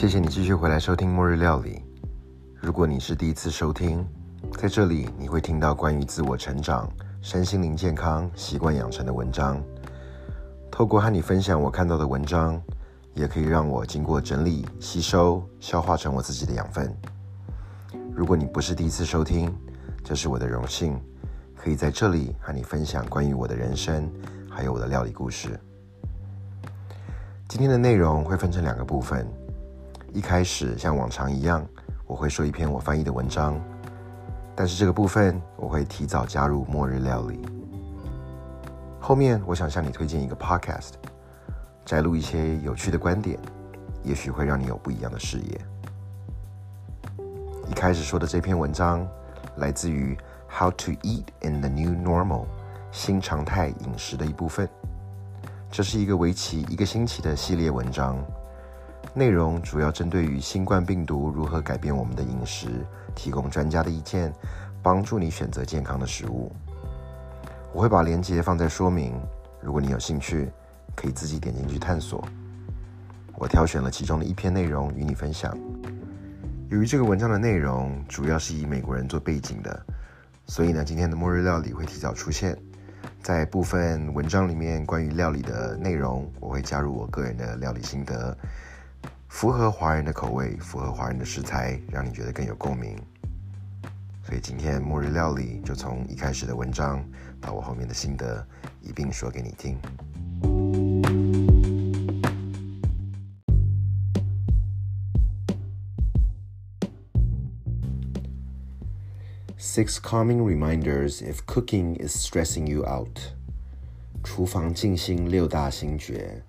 谢谢你继续回来收听末日料理。如果你是第一次收听，在这里你会听到关于自我成长、身心灵健康、习惯养成的文章。透过和你分享我看到的文章，也可以让我经过整理、吸收、消化成我自己的养分。如果你不是第一次收听，这是我的荣幸，可以在这里和你分享关于我的人生，还有我的料理故事。今天的内容会分成两个部分。一开始像往常一样，我会说一篇我翻译的文章，但是这个部分我会提早加入末日料理。后面我想向你推荐一个 podcast，摘录一些有趣的观点，也许会让你有不一样的视野。一开始说的这篇文章来自于《How to Eat in the New Normal》新常态饮食的一部分。这是一个为期一个星期的系列文章，内容主要针对于新冠病毒如何改变我们的饮食，提供专家的意见，帮助你选择健康的食物。我会把链接放在说明，如果你有兴趣，可以自己点进去探索。我挑选了其中的一篇内容与你分享。由于这个文章的内容主要是以美国人做背景的，所以呢，今天的末日料理会提早出现。在部分文章里面，关于料理的内容，我会加入我个人的料理心得，符合华人的口味，符合华人的食材，让你觉得更有共鸣。所以今天末日料理就从一开始的文章到我后面的心得一并说给你听。Six calming reminders if cooking is stressing you out。厨房静心六大心诀。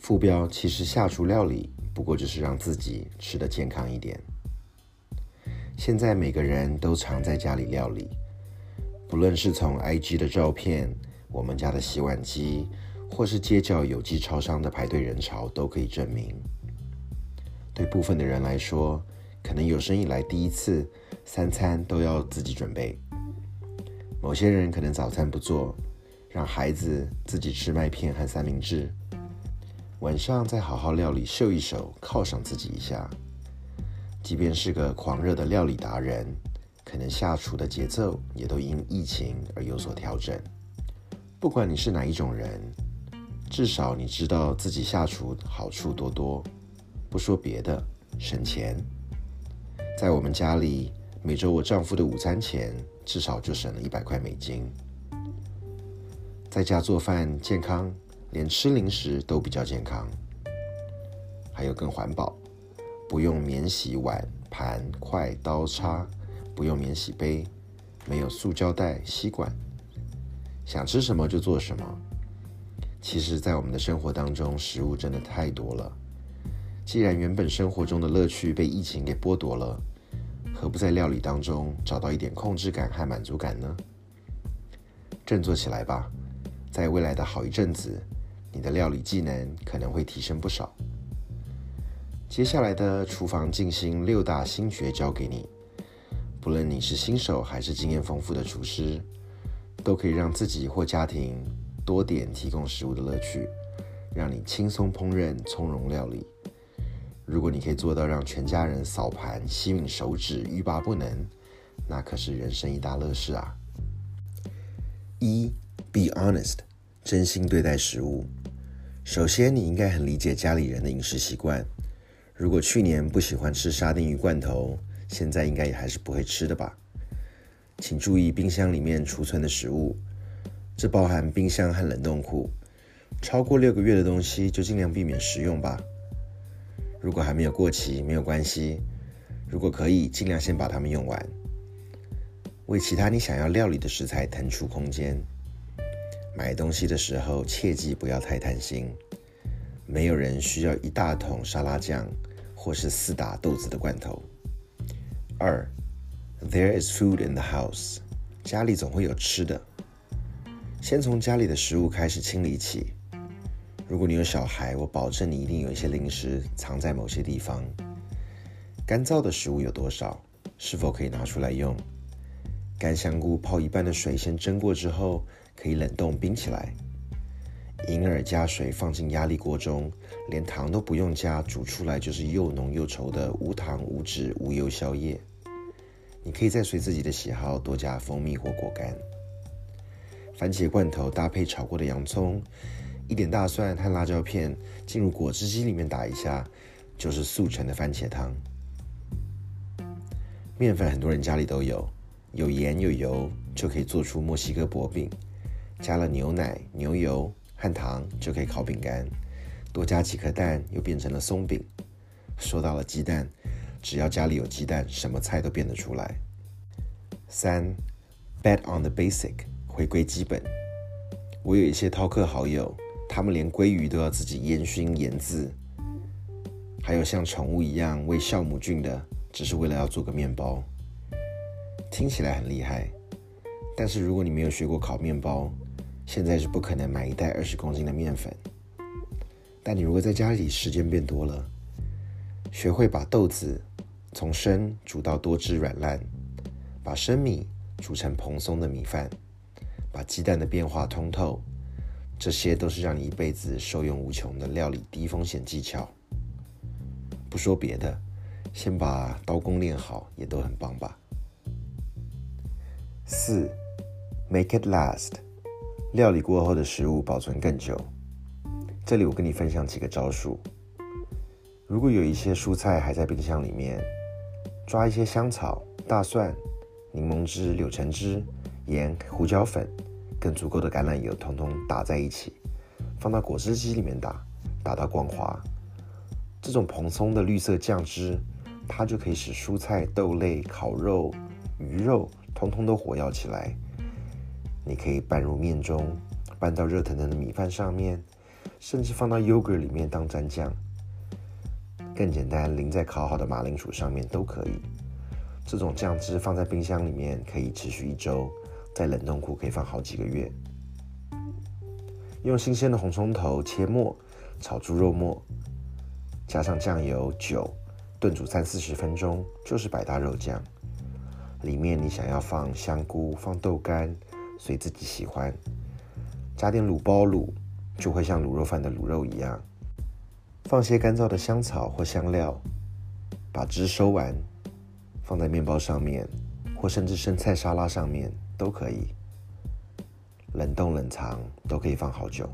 副标其实下厨料理不过就是让自己吃得健康一点。现在每个人都常在家里料理，不论是从 IG 的照片、我们家的洗碗机，或是街角有机超商的排队人潮，都可以证明。对部分的人来说，可能有生以来第一次。三餐都要自己准备，某些人可能早餐不做，让孩子自己吃麦片和三明治，晚上再好好料理秀一手，犒赏自己一下。即便是个狂热的料理达人，可能下厨的节奏也都因疫情而有所调整。不管你是哪一种人，至少你知道自己下厨好处多多。不说别的，省钱。在我们家里。每周我丈夫的午餐钱至少就省了一百块美金。在家做饭健康，连吃零食都比较健康，还有更环保，不用免洗碗、盘、筷、刀、叉，不用免洗杯，没有塑胶袋、吸管，想吃什么就做什么。其实，在我们的生活当中，食物真的太多了。既然原本生活中的乐趣被疫情给剥夺了。何不在料理当中找到一点控制感和满足感呢？振作起来吧，在未来的好一阵子，你的料理技能可能会提升不少。接下来的厨房静心六大心诀教给你，不论你是新手还是经验丰富的厨师，都可以让自己或家庭多点提供食物的乐趣，让你轻松烹饪，从容料理。如果你可以做到让全家人扫盘、吸吮手指、欲罢不能，那可是人生一大乐事啊！一，Be honest，真心对待食物。首先，你应该很理解家里人的饮食习惯。如果去年不喜欢吃沙丁鱼罐头，现在应该也还是不会吃的吧？请注意冰箱里面储存的食物，这包含冰箱和冷冻库。超过六个月的东西就尽量避免食用吧。如果还没有过期，没有关系。如果可以，尽量先把它们用完，为其他你想要料理的食材腾出空间。买东西的时候切记不要太贪心，没有人需要一大桶沙拉酱或是四打豆子的罐头。二，There is food in the house，家里总会有吃的。先从家里的食物开始清理起。如果你有小孩，我保证你一定有一些零食藏在某些地方。干燥的食物有多少？是否可以拿出来用？干香菇泡一半的水先蒸过之后，可以冷冻冰起来。银耳加水放进压力锅中，连糖都不用加，煮出来就是又浓又稠的无糖、无脂、无油宵夜。你可以再随自己的喜好多加蜂蜜或果干。番茄罐头搭配炒过的洋葱，一点大蒜和辣椒片进入果汁机里面打一下，就是速成的番茄汤。面粉很多人家里都有，有盐有油就可以做出墨西哥薄饼。加了牛奶、牛油和糖就可以烤饼干，多加几颗蛋又变成了松饼。说到了鸡蛋，只要家里有鸡蛋，什么菜都变得出来。三，bet on the basic，回归基本。我有一些饕客好友，他们连鲑鱼都要自己烟熏腌渍，还有像宠物一样喂酵母菌的，只是为了要做个面包。听起来很厉害，但是如果你没有学过烤面包，现在是不可能买一袋二十公斤的面粉，但你如果在家里时间变多了，学会把豆子从生煮到多汁软烂，把生米煮成蓬松的米饭，把鸡蛋的变化通透，这些都是让你一辈子受用无穷的料理低风险技巧。不说别的，先把刀工练好也都很棒吧。四，Make it last。料理过后的食物保存更久。这里我跟你分享几个招数。如果有一些蔬菜还在冰箱里面，抓一些香草、大蒜、柠檬汁、柳橙汁、盐、胡椒粉，跟足够的橄榄油，统统打在一起，放到果汁机里面打，打到光滑。这种蓬松的绿色酱汁，它就可以使蔬菜、豆类、烤肉、鱼肉，通通都火药起来。你可以拌入面中，拌到热腾腾的米饭上面，甚至放到 yogurt 里面当蘸酱。更简单，淋在烤好的马铃薯上面都可以。这种酱汁放在冰箱里面可以持续一周，在冷冻库可以放好几个月。用新鲜的红葱头切末炒猪肉末，加上酱油、酒，炖煮三四十分钟，就是百搭肉酱。里面你想要放香菇，放豆干。随自己喜欢，加点卤包卤，就会像卤肉饭的卤肉一样。放些干燥的香草或香料，把汁收完，放在面包上面，或甚至生菜沙拉上面都可以。冷冻冷藏都可以放好久。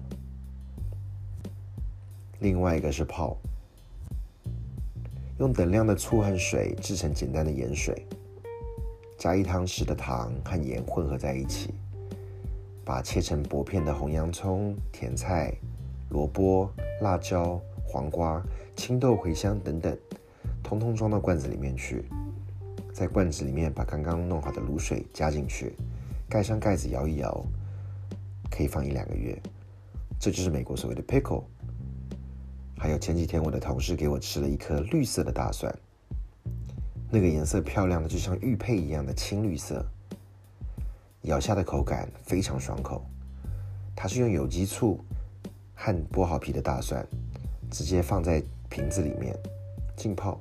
另外一个是泡，用等量的醋和水制成简单的盐水，加一汤匙的糖和盐混合在一起。把切成薄片的红洋葱、甜菜、萝卜、辣椒、黄瓜、青豆、茴香等等，通通装到罐子里面去。在罐子里面把刚刚弄好的卤水加进去，盖上盖子摇一摇，可以放一两个月。这就是美国所谓的 pickle。还有前几天我的同事给我吃了一颗绿色的大蒜，那个颜色漂亮的就像玉佩一样的青绿色。咬下的口感非常爽口，它是用有机醋和剥好皮的大蒜，直接放在瓶子里面浸泡。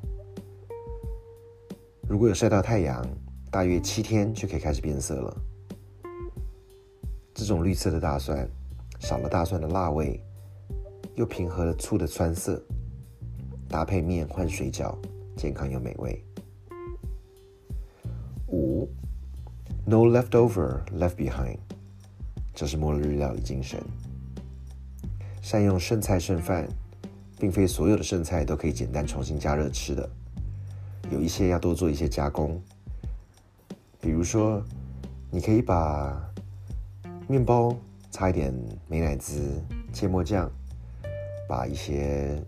如果有晒到太阳，大约七天就可以开始变色了。这种绿色的大蒜，少了大蒜的辣味，又平和了醋的酸涩，搭配面换水饺，健康又美味。五。No leftover left behind，这是末日料理精神。善用剩菜剩饭，并非所有的剩菜都可以简单重新加热吃的，有一些要多做一些加工。比如说，你可以把面包擦一点美乃滋芥末酱，把一些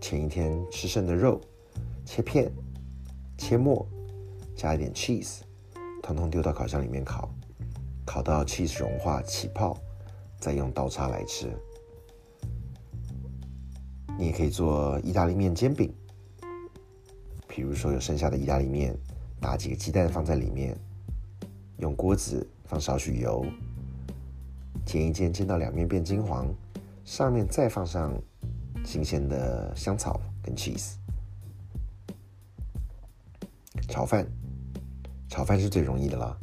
前一天吃剩的肉切片切末，加一点 cheese。通通丢到烤箱里面烤，烤到 cheese 融化起泡，再用刀叉来吃。你也可以做意大利面煎饼，比如说有剩下的意大利面，打几个鸡蛋放在里面，用锅子放少许油，煎一煎，煎到两面变金黄，上面再放上新鲜的香草跟 cheese，炒饭。炒饭是最容易的了，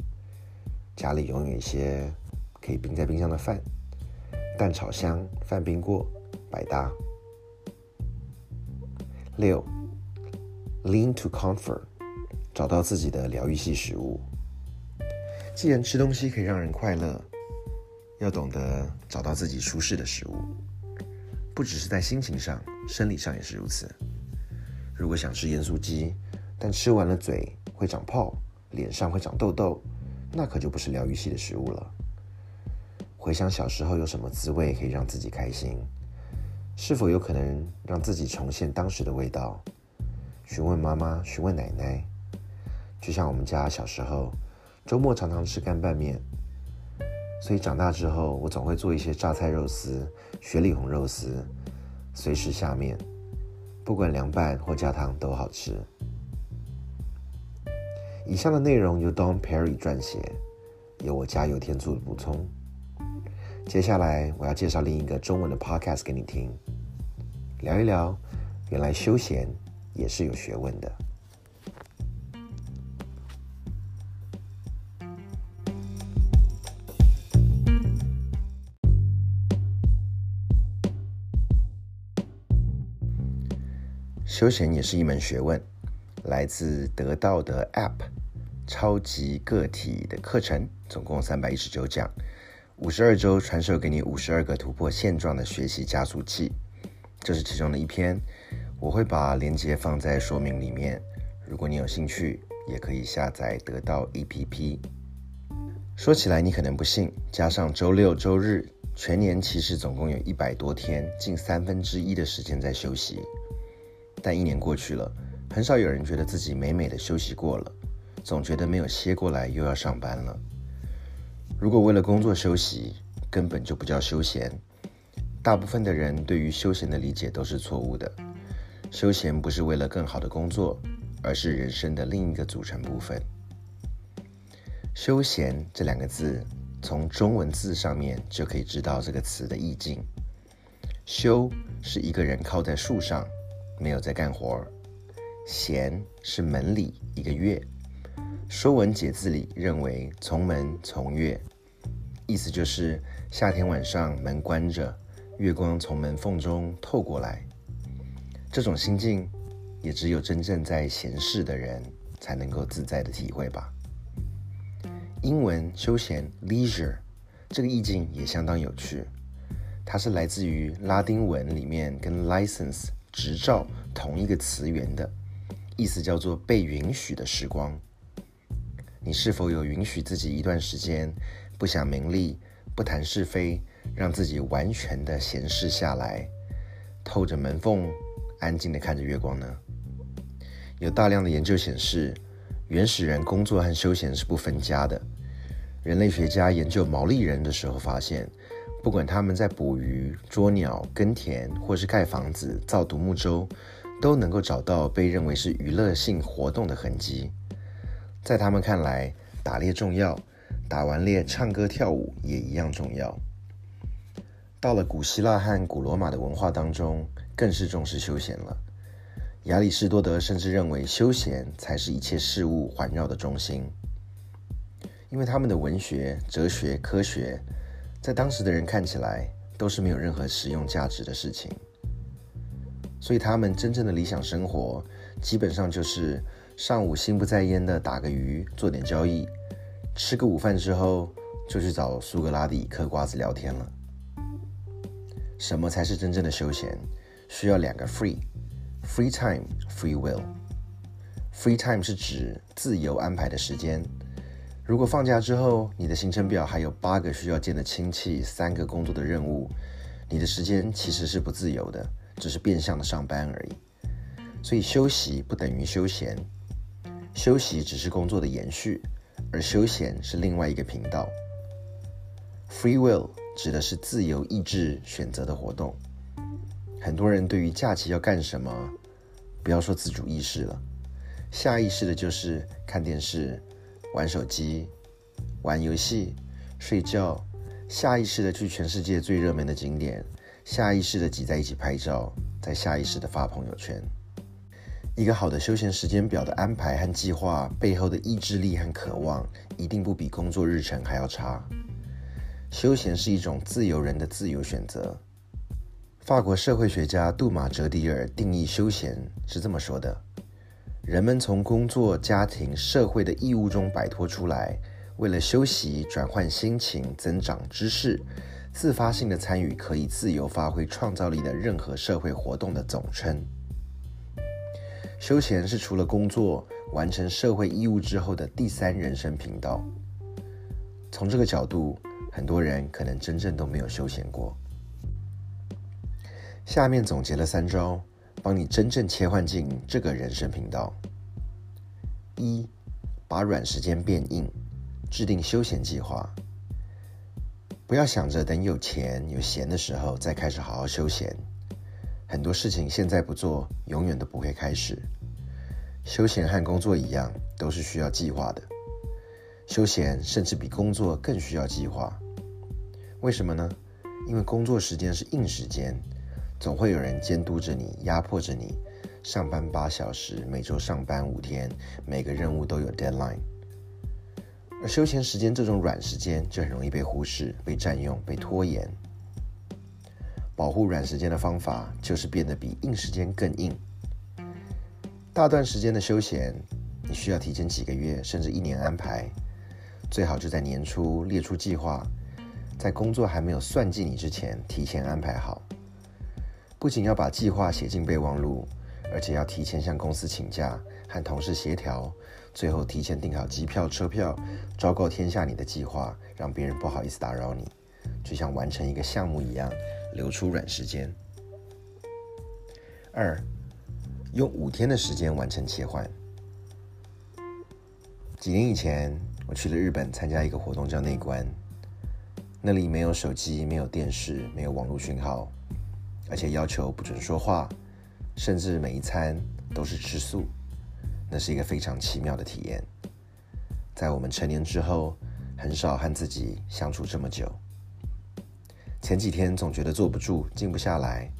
家里拥有一些可以冰在冰箱的饭，蛋炒香、饭冰过，百搭。六，lean to comfort，找到自己的疗愈系食物。既然吃东西可以让人快乐，要懂得找到自己舒适的食物，不只是在心情上，生理上也是如此。如果想吃盐酥鸡，但吃完了嘴会长泡，脸上会长痘痘，那可就不是疗愈系的食物了。回想小时候有什么滋味可以让自己开心？是否有可能让自己重现当时的味道？询问妈妈，询问奶奶。就像我们家小时候，周末常常吃干拌面，所以长大之后，我总会做一些榨菜肉丝、雪里红肉丝，随时下面，不管凉拌或加汤都好吃。以上的内容由 Don Perry 撰写，由我加油添醋的补充。接下来我要介绍另一个中文的 podcast 给你听，聊一聊，原来休闲也是有学问的。休闲也是一门学问，来自得到的 App 超级个体的课程，总共三百一十九讲。五十二周传授给你五十二个突破现状的学习加速器，这是其中的一篇，我会把链接放在说明里面。如果你有兴趣，也可以下载得到 APP。说起来你可能不信，加上周六周日，全年其实总共有一百多天，近三分之一的时间在休息。但一年过去了，很少有人觉得自己美美的休息过了，总觉得没有歇过来又要上班了。如果为了工作休息，根本就不叫休闲。大部分的人对于休闲的理解都是错误的。休闲不是为了更好的工作，而是人生的另一个组成部分。休闲这两个字，从中文字上面就可以知道这个词的意境。休是一个人靠在树上，没有在干活儿；闲是门里一个月。《说文解字》里认为“从门从月”，意思就是夏天晚上门关着，月光从门缝中透过来。这种心境，也只有真正在闲适的人才能够自在的体会吧。英文休闲 （leisure） 这个意境也相当有趣，它是来自于拉丁文里面跟 license 执照同一个词源的，意思叫做被允许的时光。你是否有允许自己一段时间不想名利、不谈是非，让自己完全的闲适下来，透着门缝，安静的看着月光呢？有大量的研究显示，原始人工作和休闲是不分家的。人类学家研究毛利人的时候发现，不管他们在捕鱼、捉鸟、耕田，或是盖房子、造独木舟，都能够找到被认为是娱乐性活动的痕迹。在他们看来，打猎重要，打完猎唱歌跳舞也一样重要。到了古希腊和古罗马的文化当中，更是重视休闲了。亚里士多德甚至认为，休闲才是一切事物环绕的中心。因为他们的文学、哲学、科学，在当时的人看起来都是没有任何实用价值的事情，所以他们真正的理想生活，基本上就是。上午心不在焉的打个鱼，做点交易，吃个午饭之后，就去找苏格拉底嗑瓜子聊天了。什么才是真正的休闲？需要两个 free，free time，free will。free time 是指自由安排的时间。如果放假之后，你的行程表还有八个需要见的亲戚，三个工作的任务，你的时间其实是不自由的，只是变相的上班而已。所以休息不等于休闲。休息只是工作的延续，而休闲是另外一个频道。Free will 指的是自由意志选择的活动。很多人对于假期要干什么，不要说自主意识了，下意识的就是看电视、玩手机、玩游戏、睡觉，下意识的去全世界最热门的景点，下意识的挤在一起拍照，再下意识的发朋友圈。一个好的休闲时间表的安排和计划背后的意志力和渴望，一定不比工作日程还要差。休闲是一种自由人的自由选择。法国社会学家杜马哲迪尔定义休闲是这么说的：人们从工作、家庭、社会的义务中摆脱出来，为了休息、转换心情、增长知识。自发性的参与可以自由发挥创造力的任何社会活动的总称。休闲是除了工作、完成社会义务之后的第三人生频道。从这个角度，很多人可能真正都没有休闲过。下面总结了三招，帮你真正切换进这个人生频道：一、把软时间变硬，制定休闲计划。不要想着等有钱有闲的时候再开始好好休闲，很多事情现在不做，永远都不会开始。休闲和工作一样，都是需要计划的。休闲甚至比工作更需要计划。为什么呢？因为工作时间是硬时间，总会有人监督着你，压迫着你，上班八小时，每周上班五天，每个任务都有 deadline。而休闲时间这种软时间就很容易被忽视、被占用、被拖延。保护软时间的方法就是变得比硬时间更硬。大段时间的休闲，你需要提前几个月甚至一年安排，最好就在年初列出计划，在工作还没有算计你之前提前安排好。不仅要把计划写进备忘录，而且要提前向公司请假，和同事协调。最后提前订好机票、车票，昭告天下你的计划，让别人不好意思打扰你，就像完成一个项目一样，留出软时间。二，用五天的时间完成切换。几年以前，我去了日本参加一个活动，叫内观。那里没有手机，没有电视，没有网络讯号，而且要求不准说话，甚至每一餐都是吃素。那是一个非常奇妙的体验。在我们成年之后，很少和自己相处这么久。前几天总觉得坐不住、静不下来，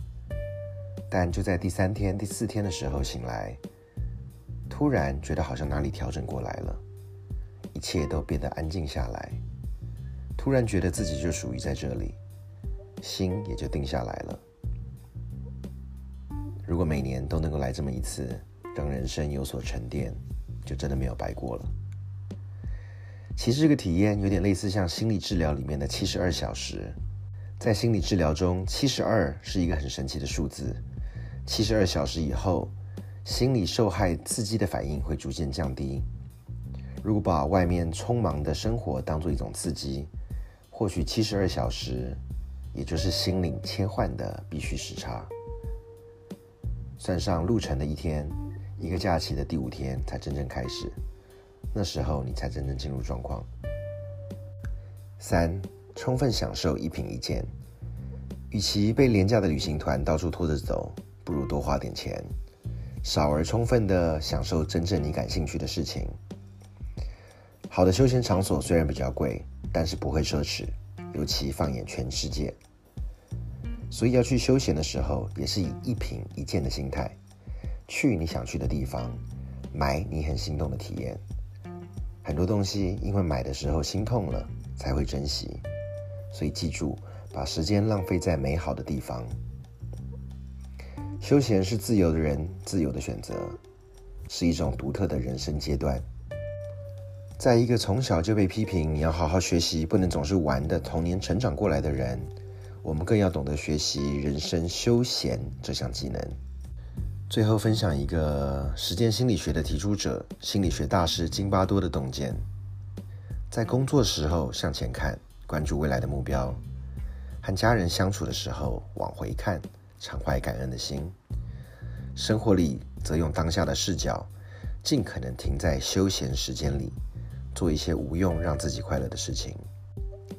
但就在第三天、第四天的时候醒来，突然觉得好像哪里调整过来了，一切都变得安静下来。突然觉得自己就属于在这里，心也就定下来了。如果每年都能够来这么一次。让人生有所沉淀，就真的没有白过了。其实这个体验有点类似像心理治疗里面的七十二小时。在心理治疗中，七十二是一个很神奇的数字。七十二小时以后，心理受害刺激的反应会逐渐降低。如果把外面匆忙的生活当做一种刺激，或许七十二小时，也就是心灵切换的必须时差。算上路程的一天。一个假期的第五天才真正开始，那时候你才真正进入状况。三，充分享受一品一件，与其被廉价的旅行团到处拖着走，不如多花点钱，少而充分的享受真正你感兴趣的事情。好的休闲场所虽然比较贵，但是不会奢侈，尤其放眼全世界。所以要去休闲的时候，也是以一品一件的心态。去你想去的地方，买你很心动的体验。很多东西因为买的时候心痛了，才会珍惜。所以记住，把时间浪费在美好的地方。休闲是自由的人自由的选择，是一种独特的人生阶段。在一个从小就被批评你要好好学习，不能总是玩的童年成长过来的人，我们更要懂得学习人生休闲这项技能。最后分享一个实践心理学的提出者、心理学大师金巴多的洞见：在工作时候向前看，关注未来的目标；和家人相处的时候往回看，常怀感恩的心；生活里则用当下的视角，尽可能停在休闲时间里，做一些无用让自己快乐的事情。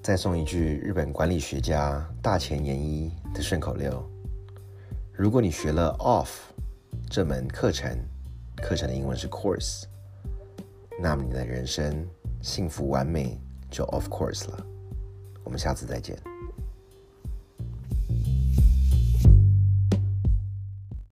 再送一句日本管理学家大前研一的顺口溜：如果你学了 off。这门课程，课程的英文是 course。那么你的人生幸福完美就 of course 了。我们下次再见。